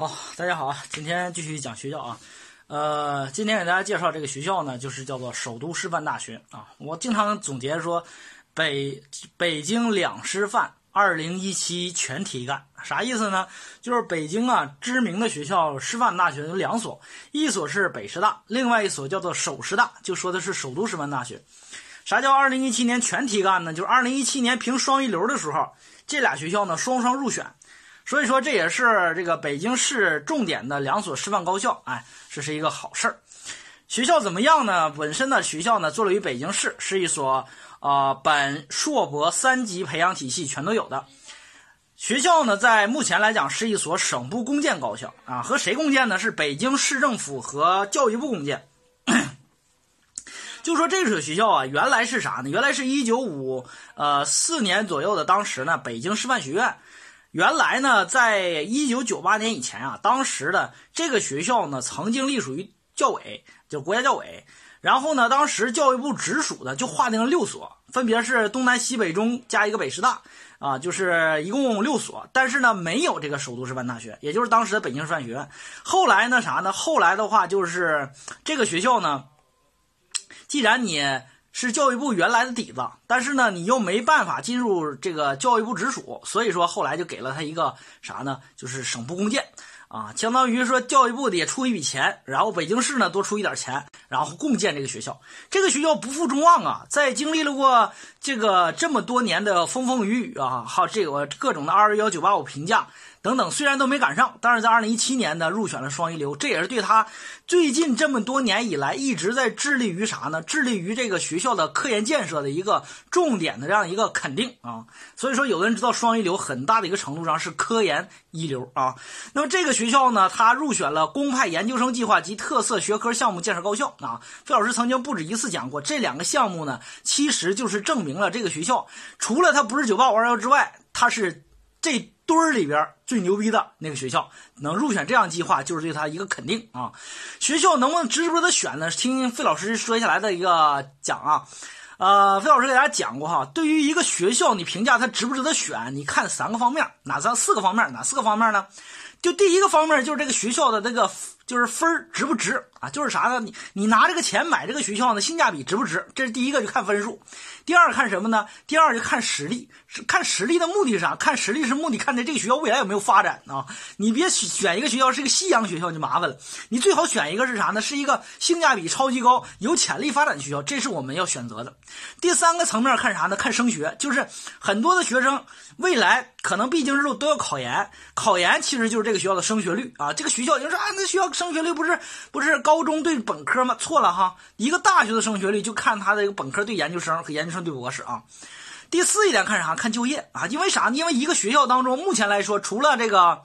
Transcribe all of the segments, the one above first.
好，大家好啊！今天继续讲学校啊，呃，今天给大家介绍这个学校呢，就是叫做首都师范大学啊。我经常总结说，北北京两师范二零一七全体干，啥意思呢？就是北京啊，知名的学校师范大学有两所，一所是北师大，另外一所叫做首师大，就说的是首都师范大学。啥叫二零一七年全体干呢？就是二零一七年评双一流的时候，这俩学校呢双双入选。所以说，这也是这个北京市重点的两所师范高校，哎，这是一个好事儿。学校怎么样呢？本身呢，学校呢，坐落于北京市，是一所啊本硕博三级培养体系全都有的学校呢。在目前来讲，是一所省部公建高校啊。和谁共建呢？是北京市政府和教育部共建。就说这所学校啊，原来是啥呢？原来是一九五呃四年左右的，当时呢，北京师范学院。原来呢，在一九九八年以前啊，当时的这个学校呢，曾经隶属于教委，就国家教委。然后呢，当时教育部直属的就划定了六所，分别是东南西北中加一个北师大，啊，就是一共六所。但是呢，没有这个首都师范大学，也就是当时的北京师范学院。后来呢，啥呢？后来的话就是这个学校呢，既然你。是教育部原来的底子，但是呢，你又没办法进入这个教育部直属，所以说后来就给了他一个啥呢？就是省部共建啊，相当于说教育部也出一笔钱，然后北京市呢多出一点钱，然后共建这个学校。这个学校不负众望啊，在经历了过这个这么多年的风风雨雨啊，还有这个各种的二幺幺九八五评价。等等，虽然都没赶上，但是在二零一七年呢，入选了双一流，这也是对他最近这么多年以来一直在致力于啥呢？致力于这个学校的科研建设的一个重点的这样一个肯定啊。所以说，有的人知道双一流很大的一个程度上是科研一流啊。那么这个学校呢，它入选了公派研究生计划及特色学科项目建设高校啊。费老师曾经不止一次讲过，这两个项目呢，其实就是证明了这个学校除了它不是九八五二幺之外，它是这。堆儿里边最牛逼的那个学校能入选这样计划，就是对他一个肯定啊。学校能不能值不值得选呢？听费老师说下来的一个讲啊，呃，费老师给大家讲过哈。对于一个学校，你评价它值不值得选，你看三个方面，哪三四个方面？哪四个方面呢？就第一个方面就是这个学校的这个就是分值不值啊？就是啥呢？你你拿这个钱买这个学校呢，性价比值不值？这是第一个，就看分数。第二看什么呢？第二就看实力，是看实力的目的是啥？看实力是目的，看的这个学校未来有没有发展啊？你别选一个学校是个夕阳学校就麻烦了，你最好选一个是啥呢？是一个性价比超级高、有潜力发展的学校，这是我们要选择的。第三个层面看啥呢？看升学，就是很多的学生未来可能必经之路都要考研，考研其实就是这个学校的升学率啊。这个学校就说啊，那学校升学率不是不是高中对本科吗？错了哈，一个大学的升学率就看他的一个本科对研究生和研究生。对博士啊，第四一点看啥？看就业啊，因为啥？因为一个学校当中，目前来说，除了这个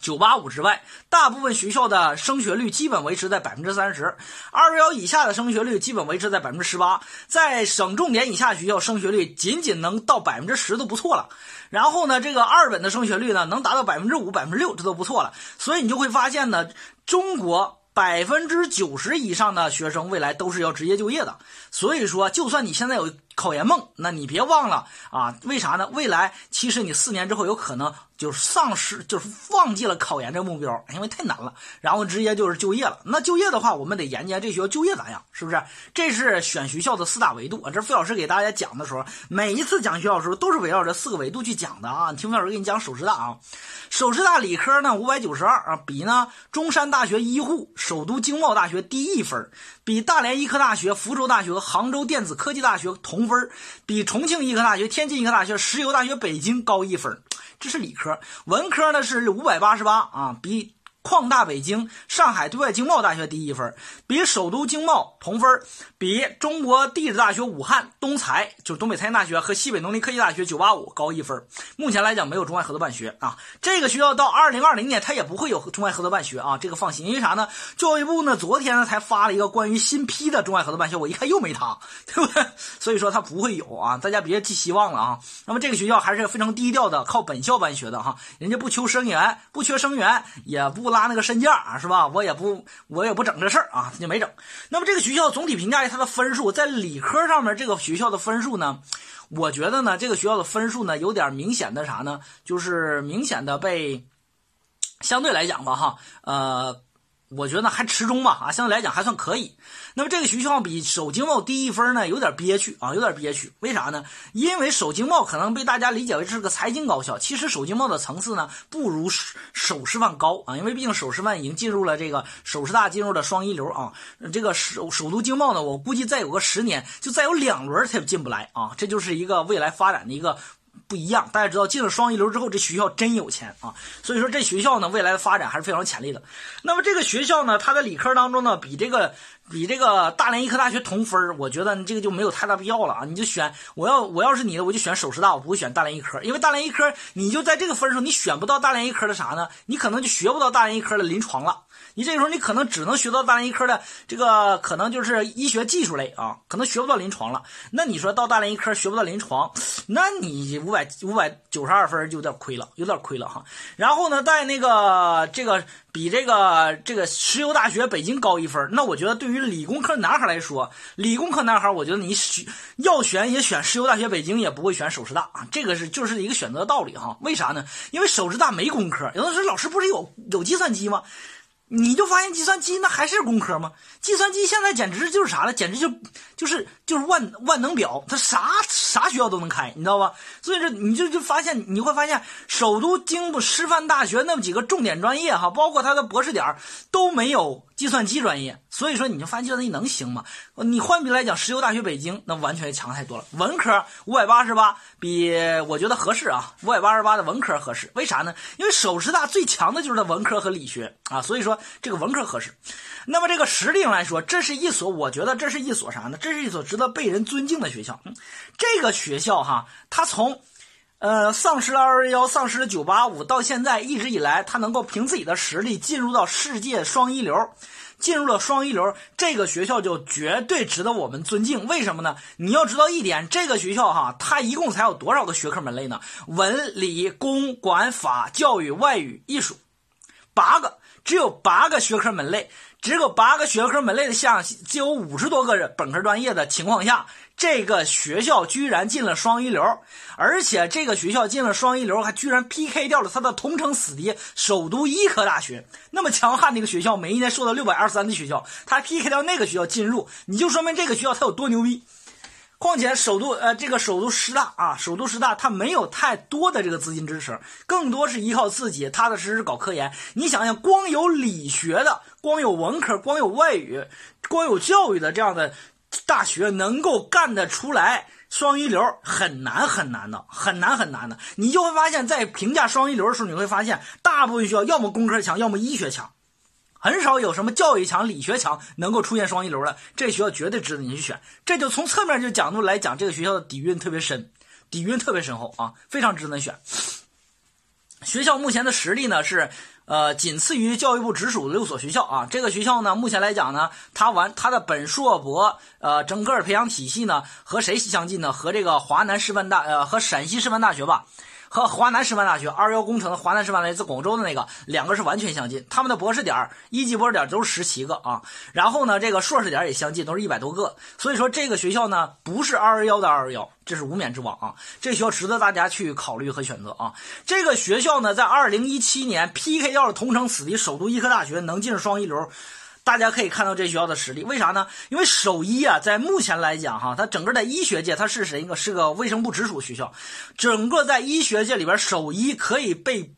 九八五之外，大部分学校的升学率基本维持在百分之三十，二幺幺以下的升学率基本维持在百分之十八，在省重点以下学校升学率仅仅能到百分之十都不错了。然后呢，这个二本的升学率呢，能达到百分之五、百分之六，这都不错了。所以你就会发现呢，中国。百分之九十以上的学生未来都是要直接就业的，所以说，就算你现在有考研梦，那你别忘了啊，为啥呢？未来其实你四年之后有可能。就是丧失，就是忘记了考研这目标，因为太难了，然后直接就是就业了。那就业的话，我们得研究这学校就业咋样，是不是？这是选学校的四大维度啊。这费老师给大家讲的时候，每一次讲学校的时候都是围绕这四个维度去讲的啊。听费老师给你讲首师大啊，首师大理科呢五百九十二啊，比呢中山大学医护、首都经贸大学低一分，比大连医科大学、福州大学、杭州电子科技大学同分，比重庆医科大学、天津医科大学、石油大学北京高一分。这是理科，文科呢是五百八十八啊，比。矿大北京、上海对外经贸大学低一分，比首都经贸同分，比中国地质大学武汉东财就是东北财经大学和西北农林科技大学九八五高一分。目前来讲没有中外合作办学啊，这个学校到二零二零年它也不会有中外合作办学啊，这个放心。因为啥呢？教育部呢昨天才发了一个关于新批的中外合作办学，我一看又没它，对不对？所以说它不会有啊，大家别寄希望了啊。那么这个学校还是非常低调的，靠本校办学的哈，人家不求生源，不缺生源，也不不。拉那个身价啊是吧？我也不，我也不整这事儿啊，他就没整。那么这个学校总体评价它的分数，在理科上面，这个学校的分数呢，我觉得呢，这个学校的分数呢，有点明显的啥呢？就是明显的被相对来讲吧，哈，呃。我觉得还持中吧，啊，相对来讲还算可以。那么这个学校比首经贸低一分呢，有点憋屈啊，有点憋屈。为啥呢？因为首经贸可能被大家理解为是个财经高校，其实首经贸的层次呢不如首师范高啊，因为毕竟首师范已经进入了这个首师大进入了双一流啊。这个首首都经贸呢，我估计再有个十年，就再有两轮它也进不来啊。这就是一个未来发展的一个。不一样，大家知道进了双一流之后，这学校真有钱啊！所以说这学校呢，未来的发展还是非常潜力的。那么这个学校呢，它的理科当中呢，比这个比这个大连医科大学同分我觉得你这个就没有太大必要了啊！你就选我要我要是你的，我就选首师大，我不会选大连医科，因为大连医科你就在这个分数，你选不到大连医科的啥呢？你可能就学不到大连医科的临床了。你这个时候你可能只能学到大连医科的这个，可能就是医学技术类啊，可能学不到临床了。那你说到大连医科学不到临床，那你五百五百九十二分就有点亏了，有点亏了哈。然后呢，在那个这个比这个这个石油大学北京高一分，那我觉得对于理工科男孩来说，理工科男孩，我觉得你选要选也选石油大学北京，也不会选首师大啊。这个是就是一个选择的道理哈。为啥呢？因为首师大没工科，有的时候老师不是有有计算机吗？你就发现计算机那还是工科吗？计算机现在简直就是啥了？简直就就是就是万万能表，它啥啥学校都能开，你知道吧？所以说你就就发现你会发现，首都经师范大学那么几个重点专业哈，包括它的博士点都没有计算机专业。所以说你就发现计算机能行吗？你换比来讲，石油大学北京那完全强太多了。文科五百八十八比我觉得合适啊，五百八十八的文科合适。为啥呢？因为首师大最强的就是它文科和理学啊，所以说。这个文科合适，那么这个实力上来说，这是一所，我觉得这是一所啥呢？这是一所值得被人尊敬的学校。这个学校哈，它从，呃，丧失了二幺幺，丧失了九八五，到现在一直以来，它能够凭自己的实力进入到世界双一流，进入了双一流，这个学校就绝对值得我们尊敬。为什么呢？你要知道一点，这个学校哈，它一共才有多少个学科门类呢？文、理、工、管、法、教育、外语、艺术，八个。只有八个学科门类，只有八个学科门类的下，只有五十多个本科专业的情况下，这个学校居然进了双一流，而且这个学校进了双一流，还居然 PK 掉了他的同城死敌首都医科大学，那么强悍的一个学校，每一年收到六百二三的学校，他 PK 掉那个学校进入，你就说明这个学校他有多牛逼。况且首都呃，这个首都师大啊，首都师大它没有太多的这个资金支持，更多是依靠自己踏踏实实搞科研。你想想，光有理学的，光有文科，光有外语，光有教育的这样的大学，能够干得出来双一流，很难很难的，很难很难的。你就会发现，在评价双一流的时候，你会发现，大部分学校要么工科强，要么医学强。很少有什么教育强、理学强能够出现双一流的，这学校绝对值得你去选。这就从侧面就角度来讲，这个学校的底蕴特别深，底蕴特别深厚啊，非常值得选。学校目前的实力呢是，呃，仅次于教育部直属的六所学校啊。这个学校呢，目前来讲呢，它完它的本硕博，呃，整个培养体系呢和谁相近呢？和这个华南师范大，呃，和陕西师范大学吧。和华南师范大学二幺工程华南师范大学在广州的那个两个是完全相近，他们的博士点一级博士点都是十七个啊，然后呢，这个硕士点也相近，都是一百多个，所以说这个学校呢不是二二幺的二二幺，这是无冕之王啊，这学校值得大家去考虑和选择啊。这个学校呢在二零一七年 PK 掉了同城死敌首都医科大学，能进入双一流。大家可以看到这学校的实力，为啥呢？因为首医啊，在目前来讲，哈，它整个在医学界，它是谁一个是个卫生部直属学校，整个在医学界里边，首医可以被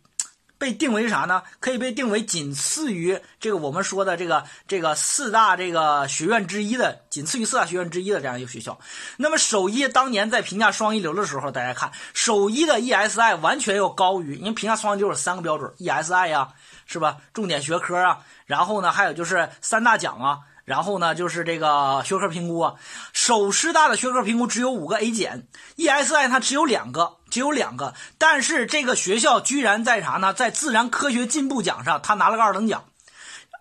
被定为啥呢？可以被定为仅次于这个我们说的这个这个四大这个学院之一的，仅次于四大学院之一的这样一个学校。那么首医当年在评价双一流的时候，大家看首医的 ESI 完全要高于，因为评价双一流有三个标准，ESI 呀，是吧？重点学科啊。然后呢，还有就是三大奖啊，然后呢就是这个学科评估啊。首师大的学科评估只有五个 A 减，ESI 它只有两个，只有两个。但是这个学校居然在啥呢？在自然科学进步奖上，他拿了个二等奖，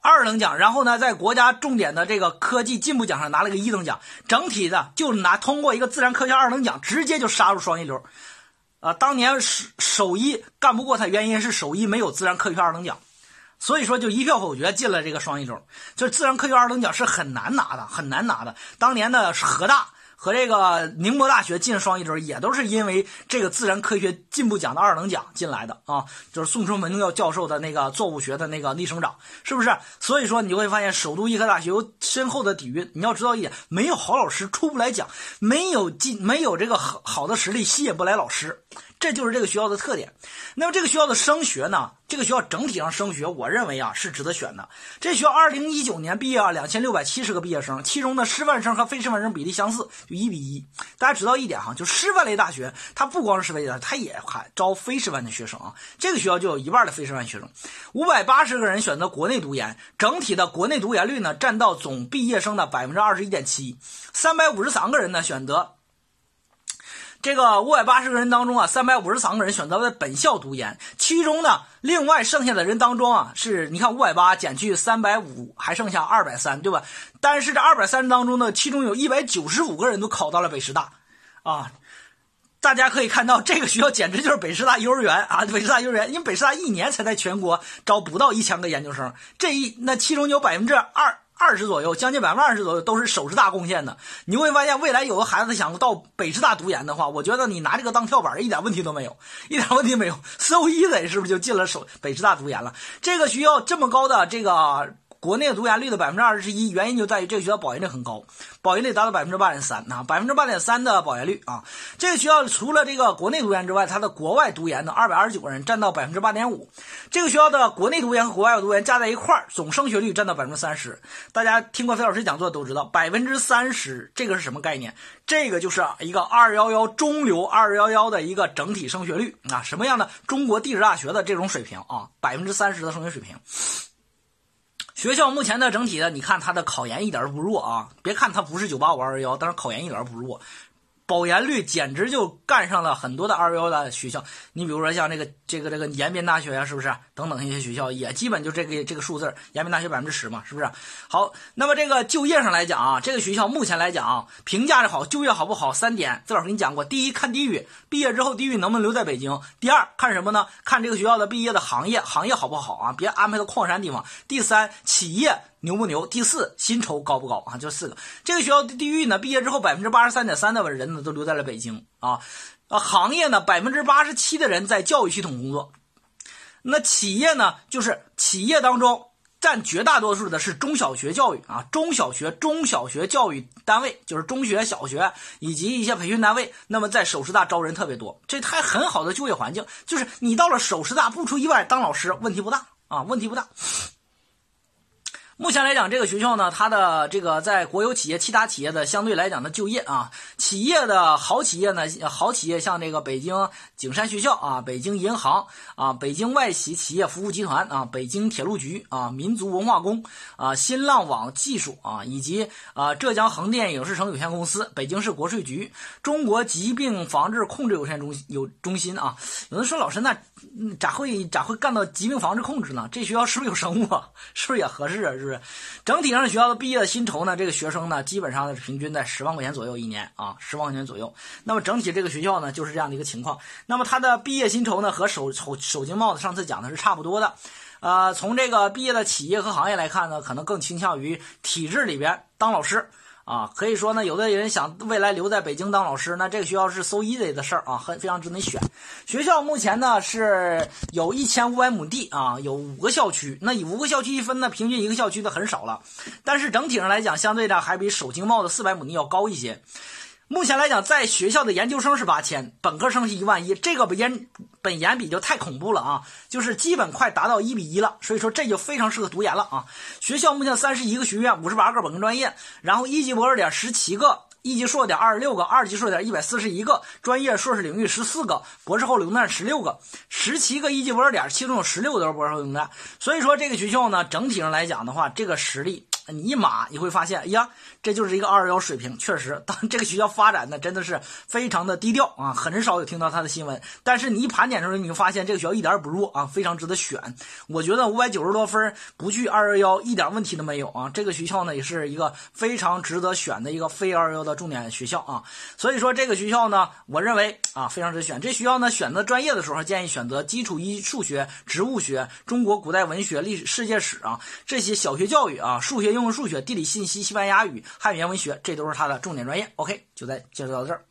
二等奖。然后呢，在国家重点的这个科技进步奖上拿了个一等奖。整体的就拿通过一个自然科学二等奖，直接就杀入双一流。啊，当年首首一干不过他，原因是首一没有自然科学二等奖。所以说，就一票否决进了这个双一流，就是自然科学二等奖是很难拿的，很难拿的。当年的河大，和这个宁波大学进双一流，也都是因为这个自然科学进步奖的二等奖进来的啊，就是宋春文教授的那个作物学的那个逆生长，是不是？所以说你就会发现首都医科大学有深厚的底蕴。你要知道一点，没有好老师出不来奖，没有进没有这个好好的实力吸引不来老师。这就是这个学校的特点。那么这个学校的升学呢？这个学校整体上升学，我认为啊是值得选的。这学校二零一九年毕业啊两千六百七十个毕业生，其中的师范生和非师范生比例相似，就一比一。大家知道一点哈，就师范类大学，它不光是师范类大学，它也还招非师范的学生啊。这个学校就有一半的非师范学生，五百八十个人选择国内读研，整体的国内读研率呢占到总毕业生的百分之二十一点七，三百五十三个人呢选择。这个五百八十个人当中啊，三百五十三个人选择在本校读研，其中呢，另外剩下的人当中啊，是你看五百八减去三百五，还剩下二百三，对吧？但是这二百三当中呢，其中有一百九十五个人都考到了北师大，啊，大家可以看到这个学校简直就是北师大幼儿园啊，北师大幼儿园，因为北师大一年才在全国招不到一千个研究生，这一那其中有百分之二。二十左右，将近百分之二十左右都是首师大贡献的。你会发现，未来有个孩子想到北师大读研的话，我觉得你拿这个当跳板，一点问题都没有，一点问题没有。so easy 是不是就进了首北师大读研了？这个学校这么高的这个。国内读研率的百分之二十一，原因就在于这个学校保研率很高，保研率达到百分之八点三啊，百分之八点三的保研率啊。这个学校除了这个国内读研之外，它的国外读研的二百二十九个人占到百分之八点五。这个学校的国内读研和国外读研加在一块儿，总升学率占到百分之三十。大家听过费老师讲座都知道，百分之三十这个是什么概念？这个就是一个二幺幺中流二幺幺的一个整体升学率啊，什么样的中国地质大学的这种水平啊？百分之三十的升学水平。学校目前的整体的，你看它的考研一点都不弱啊！别看它不是九八五二幺幺，但是考研一点都不弱。保研率简直就干上了很多的二幺幺的学校，你比如说像这个这个这个延边大学呀，是不是？等等一些学校也基本就这个这个数字，延边大学百分之十嘛，是不是？好，那么这个就业上来讲啊，这个学校目前来讲啊，评价的好，就业好不好？三点，自老师给你讲过。第一，看地域，毕业之后地域能不能留在北京？第二，看什么呢？看这个学校的毕业的行业，行业好不好啊？别安排到矿山地方。第三，企业。牛不牛？第四，薪酬高不高啊？就四个。这个学校的地域呢，毕业之后百分之八十三点三的人呢都留在了北京啊。啊，行业呢，百分之八十七的人在教育系统工作。那企业呢，就是企业当中占绝大多数的是中小学教育啊，中小学、中小学教育单位，就是中学、小学以及一些培训单位。那么在首师大招人特别多，这还很好的就业环境，就是你到了首师大，不出意外当老师问题不大啊，问题不大。目前来讲，这个学校呢，它的这个在国有企业、其他企业的相对来讲的就业啊，企业的好企业呢，好企业像这个北京景山学校啊，北京银行啊，北京外企企业服务集团啊，北京铁路局啊，民族文化宫啊，新浪网技术啊，以及啊浙江横店影视城有限公司、北京市国税局、中国疾病防治控制有限中有中心啊。有人说老师那咋会咋会干到疾病防治控制呢？这学校是不是有生物啊？是不是也合适啊？是？是，整体上学校的毕业的薪酬呢，这个学生呢，基本上是平均在十万块钱左右一年啊，十万块钱左右。那么整体这个学校呢，就是这样的一个情况。那么他的毕业薪酬呢，和首首首经贸的上次讲的是差不多的。呃，从这个毕业的企业和行业来看呢，可能更倾向于体制里边当老师。啊，可以说呢，有的人想未来留在北京当老师，那这个学校是 so easy 的事儿啊，很非常值得你选。学校目前呢是有一千五百亩地啊，有五个校区。那以五个校区一分呢，平均一个校区的很少了，但是整体上来讲，相对的还比首经贸的四百亩地要高一些。目前来讲，在学校的研究生是八千，本科生是一万一，这个研本研比就太恐怖了啊！就是基本快达到一比一了，所以说这就非常适合读研了啊！学校目前三十一个学院，五十八个本科专业，然后一级博士点十七个，一级硕点二十六个，二级硕点一百四十一个，专业硕士领域十四个，博士后流动站十六个，十七个一级博士点，其中有十六个都是博士后流动站，所以说这个学校呢，整体上来讲的话，这个实力。你一码你会发现，哎呀，这就是一个二幺水平，确实，当 这个学校发展的真的是非常的低调啊，很少有听到他的新闻。但是你一盘点出来，你就发现这个学校一点也不弱啊，非常值得选。我觉得五百九十多分不去二幺幺一点问题都没有啊。这个学校呢也是一个非常值得选的一个非二幺幺的重点学校啊。所以说这个学校呢，我认为啊非常值得选。这学校呢选择专业的时候建议选择基础一数学、植物学、中国古代文学、历史、世界史啊这些小学教育啊，数学。应用数学、地理信息、西班牙语、汉语言文学，这都是他的重点专业。OK，就在介绍到这儿。